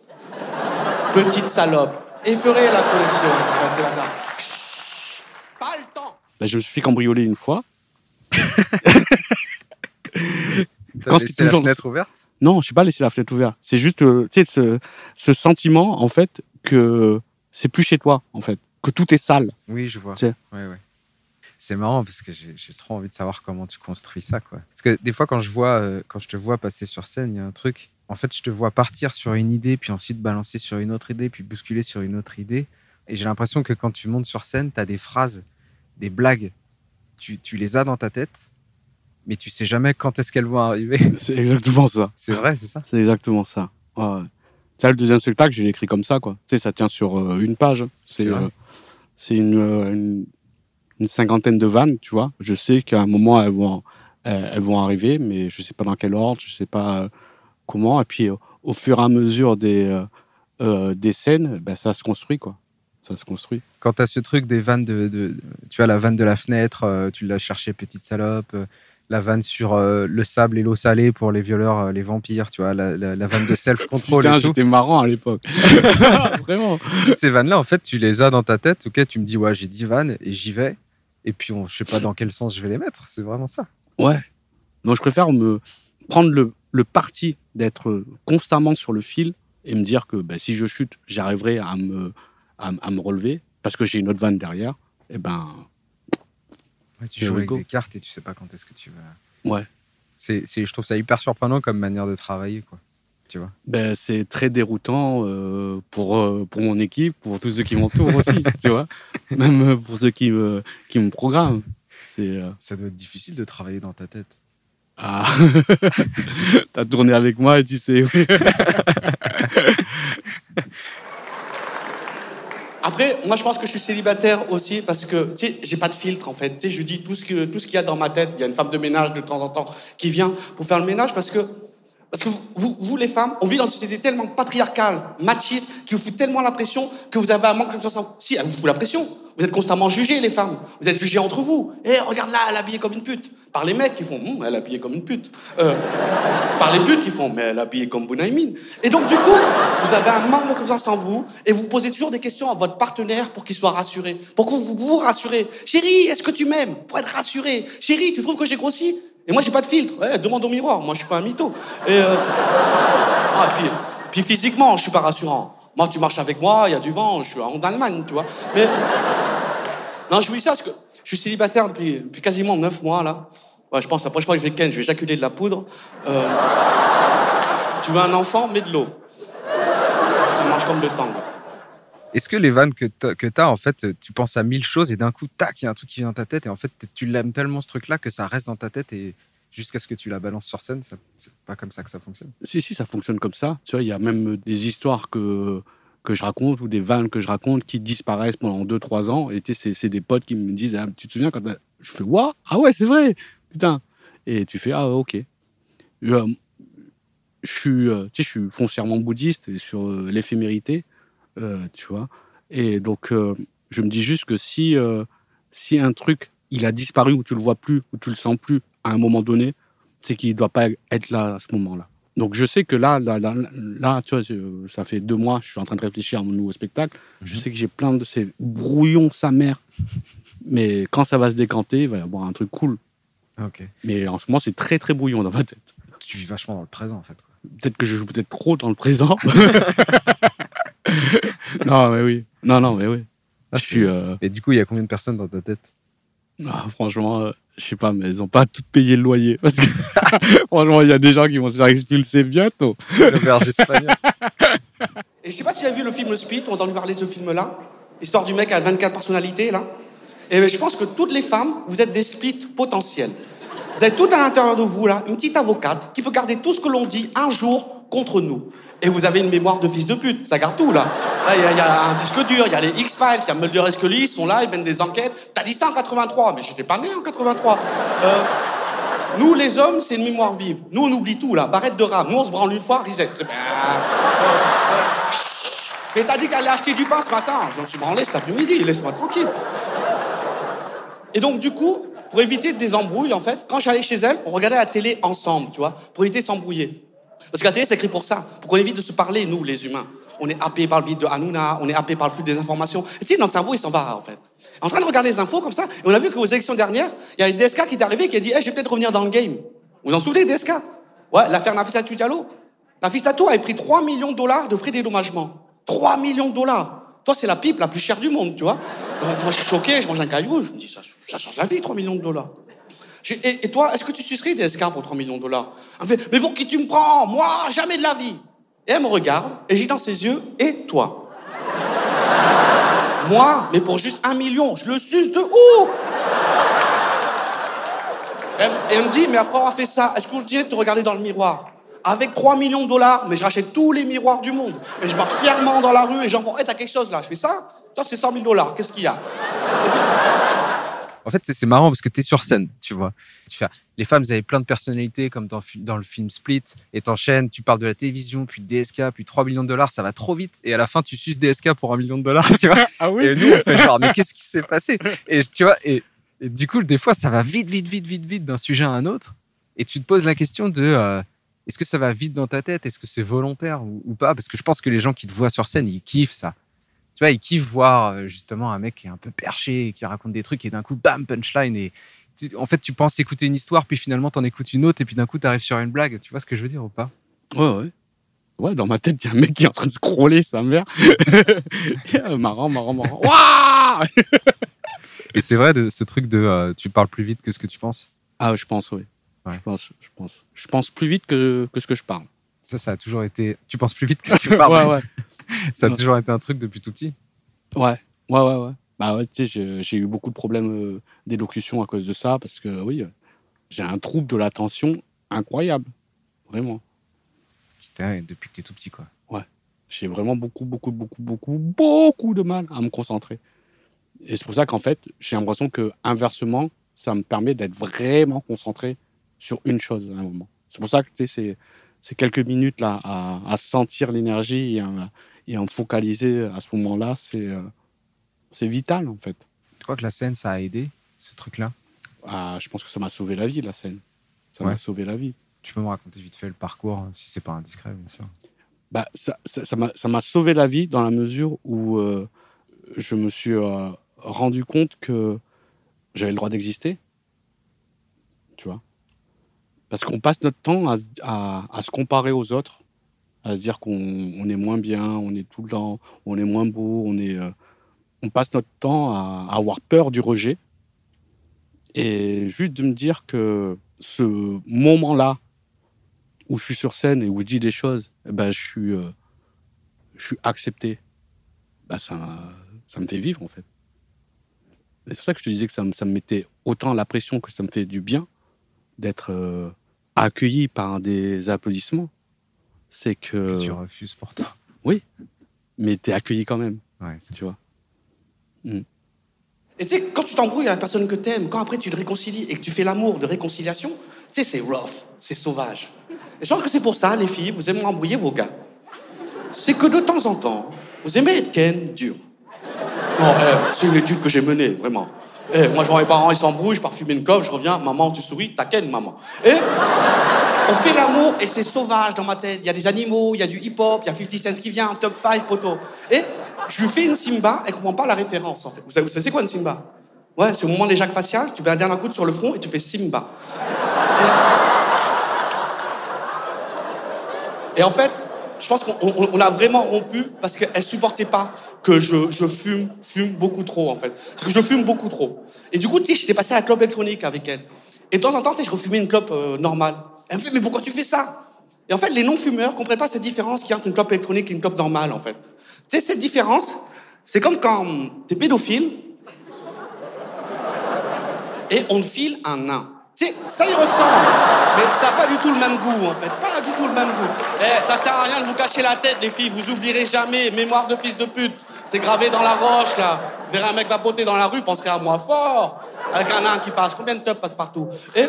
Petite salope. La collection. Enfin, c'est la. Chut, Pas le temps Là, je me suis fait cambrioler une fois. *laughs* Quand laissé la fenêtre ouverte Non, je n'ai pas laissé la fenêtre ouverte. C'est juste, euh, tu sais, ce, ce sentiment, en fait, que c'est plus chez toi, en fait. Que tout est sale. Oui, je vois. C'est marrant parce que j'ai j'ai trop envie de savoir comment tu construis ça. Quoi. Parce que des fois, quand je, vois, euh, quand je te vois passer sur scène, il y a un truc. En fait, je te vois partir sur une idée, puis ensuite balancer sur une autre idée, puis bousculer sur une autre idée. Et j'ai l'impression que quand tu montes sur scène, tu as des phrases, des blagues. Tu, tu les as dans ta tête, mais tu sais jamais quand est-ce qu'elles vont arriver. *laughs* C'est exactement ça. C'est vrai, c'est ça C'est exactement ça. Ouais. Ça, le deuxième spectacle, je l'ai écrit comme ça, quoi. Tu sais, ça tient sur euh, une page. C'est euh, une, euh, une, une cinquantaine de vannes, tu vois. Je sais qu'à un moment, elles vont, elles, vont arriver, mais je sais pas dans quel ordre, je sais pas comment. Et puis, au fur et à mesure des, des scènes, ben, ça se construit, quoi. Ça se construit. Quand tu as ce truc des vannes de, de- Tu vois, la vanne de la fenêtre, tu l'as cherché, petite salope. La vanne sur euh, le sable et l'eau salée pour les violeurs, euh, les vampires, tu vois, la, la- la vanne de *laughs* self-control Putain, j'étais marrant à l'époque. *laughs* *laughs* Vraiment. Toutes ces vannes-là, en fait, tu les as dans ta tête. Ok, tu me dis, ouais, j'ai 10 vannes et j'y vais. Et puis, on, je sais pas dans quel sens je vais les mettre. C'est vraiment ça. Ouais. Donc, je préfère me prendre le, le parti d'être constamment sur le fil et me dire que ben, si je chute, j'arriverai à me, à, à me relever parce que j'ai une autre vanne derrière. Et ben, Ouais, tu joues avec go. des cartes et tu sais pas quand est-ce que tu vas. Ouais. C'est, je trouve ça hyper surprenant comme manière de travailler, quoi. Tu vois. ben, c'est très déroutant euh, pour, euh, pour mon équipe, pour tous ceux qui m'entourent aussi, *laughs* tu vois. Même euh, pour ceux qui me, qui me programment. C'est. euh, Ça doit être difficile de travailler dans ta tête. Ah, *laughs* t'as tourné avec moi et tu sais. *laughs* Après, moi, je pense que je suis célibataire aussi parce que, tu sais, j'ai pas de filtre en fait. Tu sais, je dis tout ce que tout ce qu'il y a dans ma tête. Il y a une femme de ménage de temps en temps qui vient pour faire le ménage parce que parce que vous, vous les femmes, on vit dans une société tellement patriarcale, machiste, qui vous fout tellement la pression que vous avez un manque de confiance en Si, elle vous fout la pression. Vous êtes constamment jugés, les femmes. Vous êtes jugés entre vous. Eh, regarde là, elle est habillée comme une pute. Par les mecs qui font, Hum, elle est habillée comme une pute. Euh, par les putes qui font, mais elle est habillée comme Bunaimin. Et donc, du coup, vous avez un manque de confiance en vous et vous posez toujours des questions à votre partenaire pour qu'il soit rassuré. Pour que vous vous rassurez. Chérie, est-ce que tu m'aimes? Pour être rassuré. Chérie, tu trouves que j'ai grossi? Et moi, j'ai pas de filtre. Ouais, demande au miroir. Moi, je suis pas un mytho. Et, euh, ah, puis, physiquement, je suis pas rassurant. Moi, tu marches avec moi, il y a du vent, je suis en Allemagne, tu vois. Mais. Non, je vous dis ça parce que je suis célibataire depuis, quasiment 9 mois, là. Ouais, je pense, la prochaine fois que je vais ken, je vais éjaculer de la poudre. Euh, tu veux un enfant, mets de l'eau. Ça marche comme le tango. Est-ce que les vannes que que t'as, en fait, tu penses à mille choses et d'un coup, tac, il y a un truc qui vient dans ta tête et en fait, tu l'aimes tellement ce truc-là que ça reste dans ta tête et jusqu'à ce que tu la balances sur scène, c'est pas comme ça que ça fonctionne. Si, si, ça fonctionne comme ça. Tu vois, il y a même des histoires que, que je raconte ou des vannes que je raconte qui disparaissent pendant 2-3 ans. Et tu c'est, des potes qui me disent Ah, Tu te souviens quand Je fais What Ah ouais, c'est vrai Putain Et tu fais Ah, ok. Euh, je, suis, euh, tu je suis foncièrement bouddhiste et sur euh, l'éphémérité, tu vois. Et donc, euh, je me dis juste que si, euh, si un truc, il a disparu ou tu le vois plus ou tu le sens plus à un moment donné, c'est qu'il ne doit pas être là à ce moment-là. Donc je sais que là, là, là, là, tu vois, ça fait deux mois, je suis en train de réfléchir à mon nouveau spectacle. Je sais que j'ai plein de ces brouillons sa mère. Mais quand ça va se décanter, il va y avoir un truc cool. Ok. Mais en ce moment, c'est très très brouillon dans ma tête. Tu vis vachement dans le présent, en fait. Peut-être que je joue peut-être trop dans le présent. *laughs* non, mais oui. Non, non, mais oui. Ah, je suis. euh, Et du coup, il y a combien de personnes dans ta tête? Ah, franchement, euh, je sais pas, mais elles ont pas toutes payé le loyer. *laughs* Parce que *laughs* franchement, il y a des gens qui vont se faire expulser bientôt. C'est l'auberge espagnole. *laughs* Et je sais pas si tu as vu le film Le Split, on a entendu parler de ce film-là. Histoire du mec à 24 personnalités, là. Et je pense que toutes les femmes, vous êtes des splits potentiels. Vous avez tout à l'intérieur de vous, là, une petite avocate qui peut garder tout ce que l'on dit un jour contre nous. Et vous avez une mémoire de fils de pute, ça garde tout, là. Là, il y, a- un disque dur, il y a les X-Files, il y a Mulder et Scully, ils sont là, ils mènent des enquêtes. T'as dit ça en 83, mais j'étais pas né en 83. Euh, nous, les hommes, c'est une mémoire vive. Nous, on oublie tout, là. Barrette de rame. Nous, on se branle une fois, reset. Mais t'as dit qu'elle allait acheter du pain ce matin. J'en suis branlé cet après-midi, laisse-moi tranquille. Et donc, du coup, pour éviter des embrouilles, en fait, quand j'allais chez elle, on regardait la télé ensemble, tu vois, pour éviter de s'embrouiller. Parce que la télé, c'est écrit pour ça, pour qu'on évite de se parler, nous, les humains. On est happé par le vide de Hanouna, on est happé par le flux des informations. Et tu sais, notre cerveau, il s'en va, en fait. En train de regarder les infos comme ça, et on a vu qu'aux élections dernières, il y a une DSK qui est arrivé qui a dit hey, Je vais peut-être revenir dans le game. Vous en souvenez, DSK Ouais, l'affaire Nafissatou Diallo. Nafissatou avait pris 3 millions de dollars de frais de dédommagement. 3 millions de dollars Toi, c'est la pipe la plus chère du monde, tu vois. Moi, je suis choqué, je mange un caillou, je me dis Ça, ça change la vie, 3 millions de dollars. Je- Et, toi, est-ce que tu sucerais des pour 3 millions de dollars Elle me fait, mais pour qui tu me prends Moi, jamais de la vie. Et elle me regarde, et j'ai dans ses yeux, et toi *laughs* Moi, mais pour juste un million, je le suce de ouf et elle me dit, mais après avoir fait ça, est-ce qu'on dirait de te regarder dans le miroir avec 3 millions de dollars, mais je rachète tous les miroirs du monde. Et je marche fièrement dans la rue et les gens hé, t'as quelque chose là. Je fais ça Ça, c'est 100 000 dollars. Qu'est-ce qu'il y a? En fait, c'est- marrant parce que tu es sur scène, tu vois. Tu fais, les femmes, vous avez plein de personnalités, comme dans, le film Split, et t'enchaînes, tu parles de la télévision, puis de DSK, puis 3 millions de dollars, ça va trop vite, et à la fin, tu suces DSK pour 1 million de dollars, tu vois. *laughs* Ah Et nous, on fait genre, mais qu'est-ce qui s'est passé? Et tu vois, et, et du coup, des fois, ça va vite, vite, vite, vite, vite d'un sujet à un autre, et tu te poses la question de euh, est-ce que ça va vite dans ta tête? Est-ce que c'est volontaire ou, ou pas? Parce que je pense que les gens qui te voient sur scène, ils kiffent ça. Tu vois, ils kiffent voir euh, justement un mec qui est un peu perché, qui raconte des trucs, et d'un coup, bam, punchline. Et tu- en fait, tu penses écouter une histoire, puis finalement, t'en écoutes une autre, et puis d'un coup, t'arrives sur une blague. Tu vois ce que je veux dire ou pas? Ouais, ouais. Ouais, dans ma tête, il y a un mec qui est en train de scroller sa mère. *laughs* marrant, marrant, marrant. Ouah *laughs* Et c'est vrai, de, ce truc de euh, tu parles plus vite que ce que tu penses? ah, je pense, oui. Ouais. Je pense, je pense. Je pense plus vite que, que ce que je parle. Ça, ça a toujours été. Tu penses plus vite que tu *laughs* parles. ouais, ouais. Ça a Ouais. toujours été un truc depuis tout petit. Ouais, ouais, ouais, ouais. Bah ouais, tu sais, j'ai- eu beaucoup de problèmes euh, d'élocution à cause de ça, parce que oui, euh, j'ai un trouble de l'attention incroyable. Vraiment. Putain, depuis que t'es tout petit, quoi. J'ai vraiment beaucoup, beaucoup, beaucoup, beaucoup, beaucoup de mal à me concentrer. Et c'est pour ça qu'en fait, j'ai l'impression que inversement, ça me permet d'être vraiment concentré sur une chose à un moment. C'est pour ça que tu sais, c'est ces quelques minutes là à, à sentir l'énergie et, et me focaliser à ce moment-là, c'est euh, c'est vital en fait. Tu crois que la scène, ça a aidé, ce truc-là? Ah, je pense que ça m'a sauvé la vie, la scène. Ça Ouais. m'a sauvé la vie. Tu peux me raconter vite fait le parcours, hein, si c'est pas indiscret, bien sûr. Bah, ça ça- ça m'a ça m'a sauvé la vie dans la mesure où euh, je me suis euh, rendu compte que j'avais le droit d'exister. Tu vois? Parce qu'on passe notre temps à- à se comparer aux autres, à se dire qu'on on est moins bien, on est tout le temps, on est moins beau, on est. euh, on passe notre temps à, avoir peur du rejet. Et juste de me dire que ce moment-là, où je suis sur scène et où je dis des choses, eh ben, je, suis, euh, je suis accepté. Bah, ça, ça me fait vivre, en fait. C'est pour ça que je te disais que ça, me- ça me mettait autant la pression que ça me fait du bien d'être euh, accueilli par des applaudissements. C'est que. Que tu refuses pourtant. Mais t'es accueilli quand même, Ouais, c'est tu vois. Et tu sais, quand tu t'embrouilles avec la personne que t'aimes, quand après tu te réconcilies et que tu fais l'amour de réconciliation, tu sais, c'est rough, c'est sauvage. Et je pense que c'est pour ça, les filles, vous aimez embrouiller vos gars. C'est que de temps en temps, vous aimez être ken dur. Non, eh, c'est une étude que j'ai menée, vraiment. Eh, moi, je vois mes parents, ils s'embrouillent, je pars fumer une clope, je reviens, maman, tu souris, t'as ken, maman. Et on fait l'amour et c'est sauvage dans ma tête. Il y a des animaux, il y a du hip-hop, il y a 50 Cent qui vient, top 5, poteau. Et je lui fais une Simba, elle comprend pas la référence, en fait. Vous savez, c'est quoi une Simba? Ouais, c'est au moment des jacques faciales, tu mets un dernier coup sur le front et tu fais Simba. Et, et en fait, je pense qu'on on- on a vraiment rompu parce qu'elle supportait pas que je, je fume, fume beaucoup trop, en fait. Parce que je fume beaucoup trop. Et du coup, tu sais, j'étais passé à la clope électronique avec elle. Et de temps en temps, tu sais, je refumais une clope euh, normale. Elle me fait, mais pourquoi tu fais ça? Et en fait, les non-fumeurs comprennent pas cette différence qu'il y a entre une clope électronique et une clope normale, en fait. Tu sais, cette différence, c'est comme quand tu es pédophile et on file un nain. Tu sais, ça y ressemble, mais ça n'a pas du tout le même goût, en fait. Pas du tout le même goût. Eh, ça sert à rien de vous cacher la tête, les filles. Vous oublierez jamais. Mémoire de fils de pute. C'est gravé dans la roche, là. Verrez un mec vapoter dans la rue, penserez à moi fort. Avec un nain qui passe. Combien de teufs passent partout? Et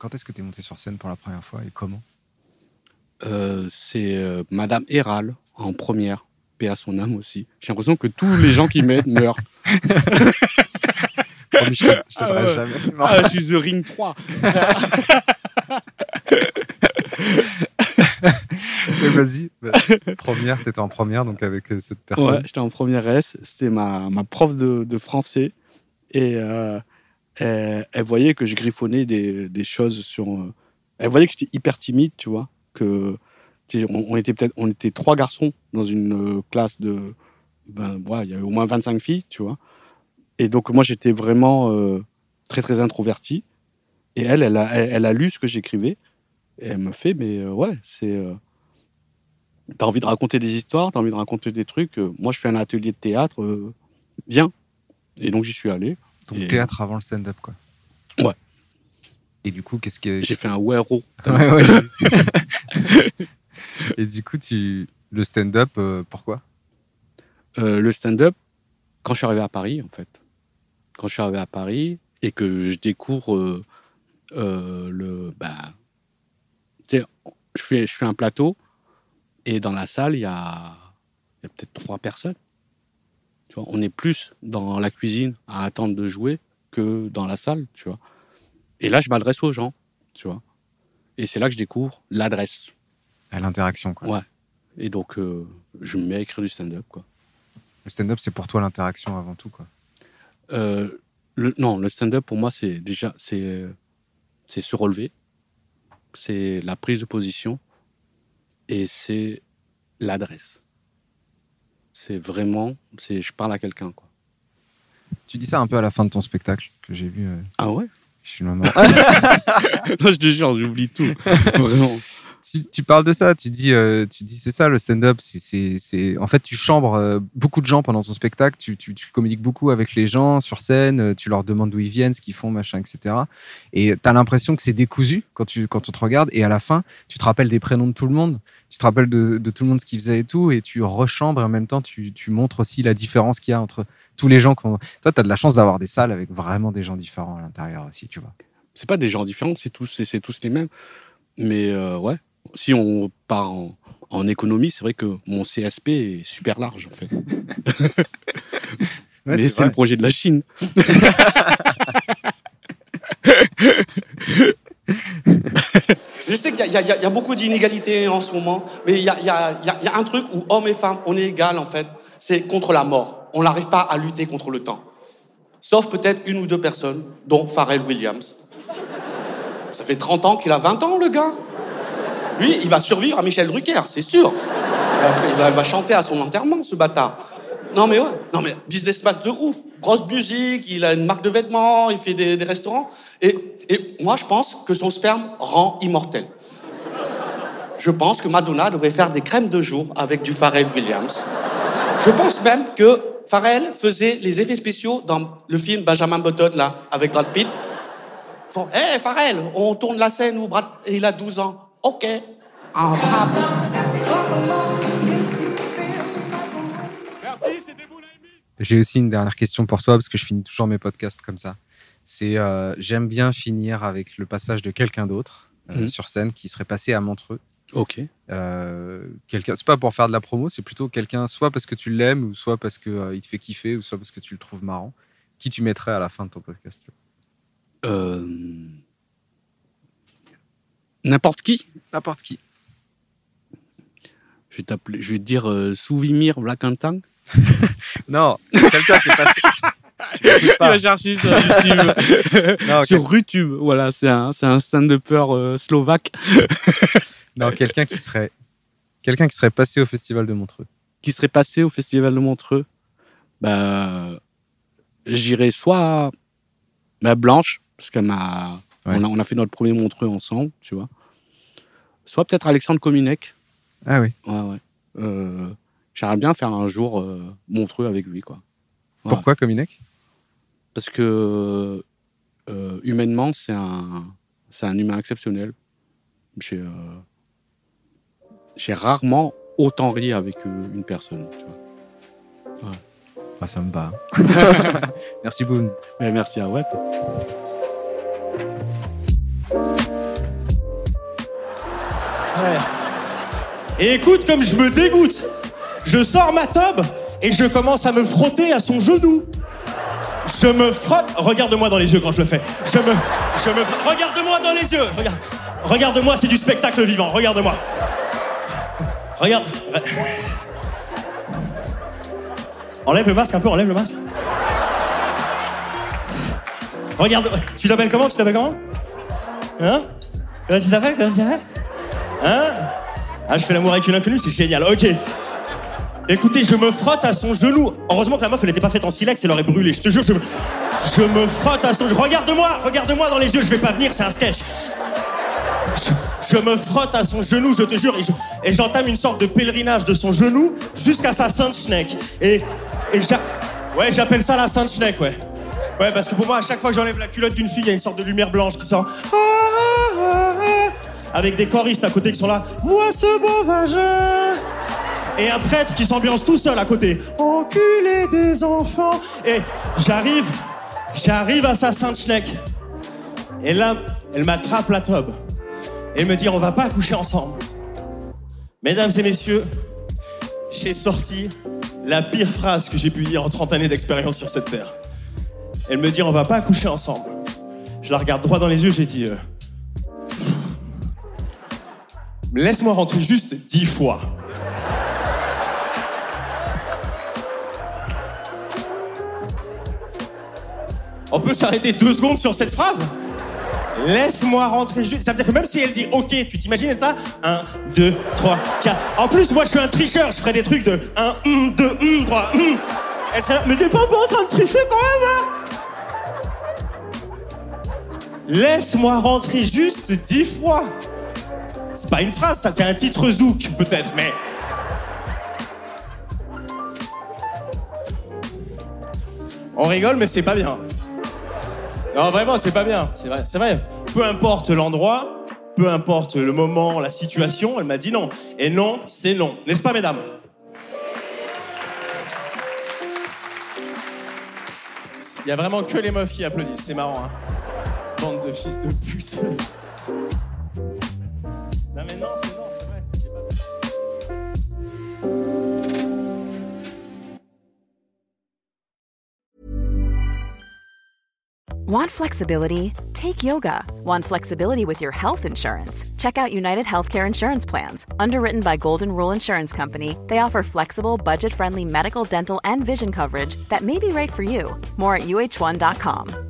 Quand est-ce que t'es monté sur scène pour la première fois et comment? Euh, c'est euh, Madame Héral en première. Paix à son âme aussi. J'ai l'impression que tous les gens qui m'aident meurent. *laughs* Promis, je te, je te Ah jamais. C'est marrant. Ah, je suis The Ring 3. *laughs* Mais vas-y. bah, première, t'étais en première, donc avec euh, cette personne. Ouais, j'étais en première S. C'était ma, ma prof de, de français. Et euh, elle, elle voyait que je griffonnais des, choses sur. euh, elle voyait que j'étais hyper timide, tu vois. Que, on, était peut-être on était trois garçons dans une euh, classe de. Ben, il y avait au moins 25 filles, tu vois. Et donc, moi, j'étais vraiment euh, très, très introverti. Et elle, elle a, lu ce que j'écrivais. Et elle me fait, mais euh, ouais, c'est. euh, T'as envie de raconter des histoires, t'as envie de raconter des trucs. euh, moi, je fais un atelier de théâtre, euh, bien. Et donc, j'y suis allé. Et- théâtre avant le stand-up, quoi. Et du coup, qu'est-ce que. J'ai fait un wero. *laughs* Ouais, ouais. Et du coup, tu... le stand-up, euh, pourquoi? Euh, le stand-up, quand je suis arrivé à Paris, en fait. Quand je suis arrivé à Paris et que je découvre euh, le. Bah, je fais, je fais un plateau et dans la salle, il y a, il y a peut-être trois personnes. Tu vois, on est plus dans la cuisine à attendre de jouer que dans la salle, tu vois. Et là, je m'adresse aux gens, tu vois. Et c'est là que je découvre l'adresse. À l'interaction, quoi. Ouais. Et donc, euh, je me mets à écrire du stand-up, quoi. Le stand-up, c'est pour toi l'interaction avant tout, quoi. Euh, le, non, le stand-up pour moi, c'est déjà c'est c'est se relever, c'est la prise de position et c'est l'adresse. C'est vraiment, c'est je parle à quelqu'un quoi. Tu dis ça un peu à la fin de ton spectacle que j'ai vu. euh, Ah ouais? je suis *laughs* Non, je te jure, j'oublie tout. Vraiment. Tu, tu parles de ça, tu dis, euh, dis c'est ça le stand-up. c'est- en fait, tu chambres euh, beaucoup de gens pendant ton spectacle. Tu, tu, tu communiques beaucoup avec les gens sur scène. euh, Tu leur demandes d'où ils viennent, ce qu'ils font, machin, etc. Et tu as l'impression que c'est décousu quand, tu, quand on te regarde. Et à la fin, tu te rappelles des prénoms de tout le monde. Tu te rappelles de, tout le monde ce qu'ils faisaient et tout. Et tu rechambres et en même temps, tu, montres aussi la différence qu'il y a entre tous les gens. Toi, tu as de la chance d'avoir des salles avec vraiment des gens différents à l'intérieur aussi, tu vois. C'est pas des gens différents, c'est tous, c'est, tous les mêmes. Mais ouais, si on part en, en économie, c'est vrai que mon CSP est super large en fait. *laughs* Mais c'est, le projet de la Chine. Je sais qu'il y, a- y y beaucoup d'inégalités en ce moment, mais y a- il y a- il y a un truc où hommes et femmes, on est égal en fait, c'est contre la mort. On n'arrive pas à lutter contre le temps. Sauf peut-être une ou deux personnes, dont Pharrell Williams. Ça fait 30 ans qu'il a 20 ans, le gars. Lui, il va survivre à Michel Drucker, c'est sûr. Il va, chanter à son enterrement, ce bâtard. Non mais ouais, non mais businessman de ouf, grosse musique, il a une marque de vêtements, il fait des, restaurants. Et, et moi, je pense que son sperme rend immortel. Je pense que Madonna devrait faire des crèmes de jour avec du Pharrell Williams. Je pense même que Pharrell faisait les effets spéciaux dans le film Benjamin Button, là, avec Brad Pitt. Ils font, hé Pharrell, on tourne la scène où Brad, il a 12 ans. Ok. En rap. J'ai aussi une dernière question pour toi, parce que je finis toujours mes podcasts comme ça. C'est euh, j'aime bien finir avec le passage de quelqu'un d'autre euh, Mhm. sur scène qui serait passé à Montreux. Ok. Euh, quelqu'un, c'est pas pour faire de la promo, c'est plutôt quelqu'un, soit parce que tu l'aimes, ou soit parce que euh, il te fait kiffer, ou soit parce que tu le trouves marrant. Qui tu mettrais à la fin de ton podcast Euh, N'importe qui. N'importe qui. Je vais, t'appeler- je vais te dire euh, Souvimir Vlakantang. *laughs* Non, quelqu'un qui est passé. *laughs* Tu pas. chercher sur YouTube. *laughs* Non, sur YouTube. Voilà, c'est un, c'est un stand-upper euh, slovaque Non, quelqu'un qui serait quelqu'un qui serait passé au festival de Montreux. qui serait passé au Festival de Montreux. Bah, j'irais soit bah, Blanche, parce qu'elle m'a. Ouais. On, a, on a fait notre premier Montreux ensemble, tu vois. Soit peut-être Alexandre Kominek. Ah oui. Ouais, ouais. Euh, J'aimerais bien faire un jour euh, Montreux avec lui, quoi. Ouais. Pourquoi Cominec Parce que euh, humainement, c'est un, un humain exceptionnel. J'ai j'ai rarement autant ri avec une personne. Tu vois. Ah, Ça me va. *laughs* *laughs* Merci Boone. Merci à Watt. Et écoute comme je me dégoûte. Je sors ma tobe et je commence à me frotter à son genou. Je me frotte. Regarde-moi dans les yeux quand je le fais. Je me, je me. frotte- Regarde-moi dans les yeux. Regarde, regarde-moi, c'est du spectacle vivant. Regarde-moi. Regarde. Enlève le masque un peu. Enlève le masque. Regarde. Tu t'appelles comment? Tu t'appelles comment? Hein? Tu t'appelles Comment tu t'appelles ah, je fais l'amour avec une inconnue, c'est génial. Ok. Écoutez, je me frotte à son genou. Heureusement que la meuf, elle n'était pas faite en silex, elle aurait brûlé. Je te jure, je me, je me frotte à son genou. Regarde-moi, regarde-moi dans les yeux, je vais pas venir, c'est un sketch. Je, me frotte à son genou, je te jure, et je- et j'entame une sorte de pèlerinage de son genou jusqu'à sa sainte schneck. Et, et ouais, j'appelle ça la sainte schneck, ouais. Ouais, parce que pour moi, à chaque fois que j'enlève la culotte d'une fille, il y a une sorte de lumière blanche qui sort. Avec des choristes à côté qui sont là. Vois ce beau vagin. Et un prêtre qui s'ambiance tout seul à côté. Enculé des enfants. Et j'arrive, j'arrive à sa sainte schneck. Et là, elle m'attrape la tobe. Et elle me dit, on va pas coucher ensemble. Mesdames et messieurs, j'ai sorti la pire phrase que j'ai pu dire en 30 années d'expérience sur cette terre. Elle me dit on va pas coucher ensemble. Je la regarde droit dans les yeux, j'ai dit euh, laisse-moi rentrer juste dix fois. On peut s'arrêter deux secondes sur cette phrase? Laisse-moi rentrer juste. Ça veut dire que même si elle dit OK, tu t'imagines, elle t'a 1, 2, 3, 4. En plus, moi, je suis un tricheur. Je ferais des trucs de 1, 1, 2, 1, 3, 1. Elle serait là, mais t'es pas en train de tricher quand même, hein? Laisse-moi rentrer juste 10 fois. C'est pas une phrase, ça, c'est un titre zouk, peut-être, mais. On rigole, mais c'est pas bien. Non, vraiment, c'est pas bien. C'est vrai, c'est vrai. Peu importe l'endroit, peu importe le moment, la situation, elle m'a dit non. Et non, c'est non. N'est-ce pas, mesdames? Il y a vraiment que les meufs qui applaudissent, c'est marrant. Hein. Bande de fils de pute. Non mais non, c'est non, c'est vrai. Want flexibility? Take yoga. Want flexibility with your health insurance? Check out United Healthcare Insurance Plans. Underwritten by Golden Rule Insurance Company, they offer flexible, budget friendly medical, dental, and vision coverage that may be right for you. More at uh1.com.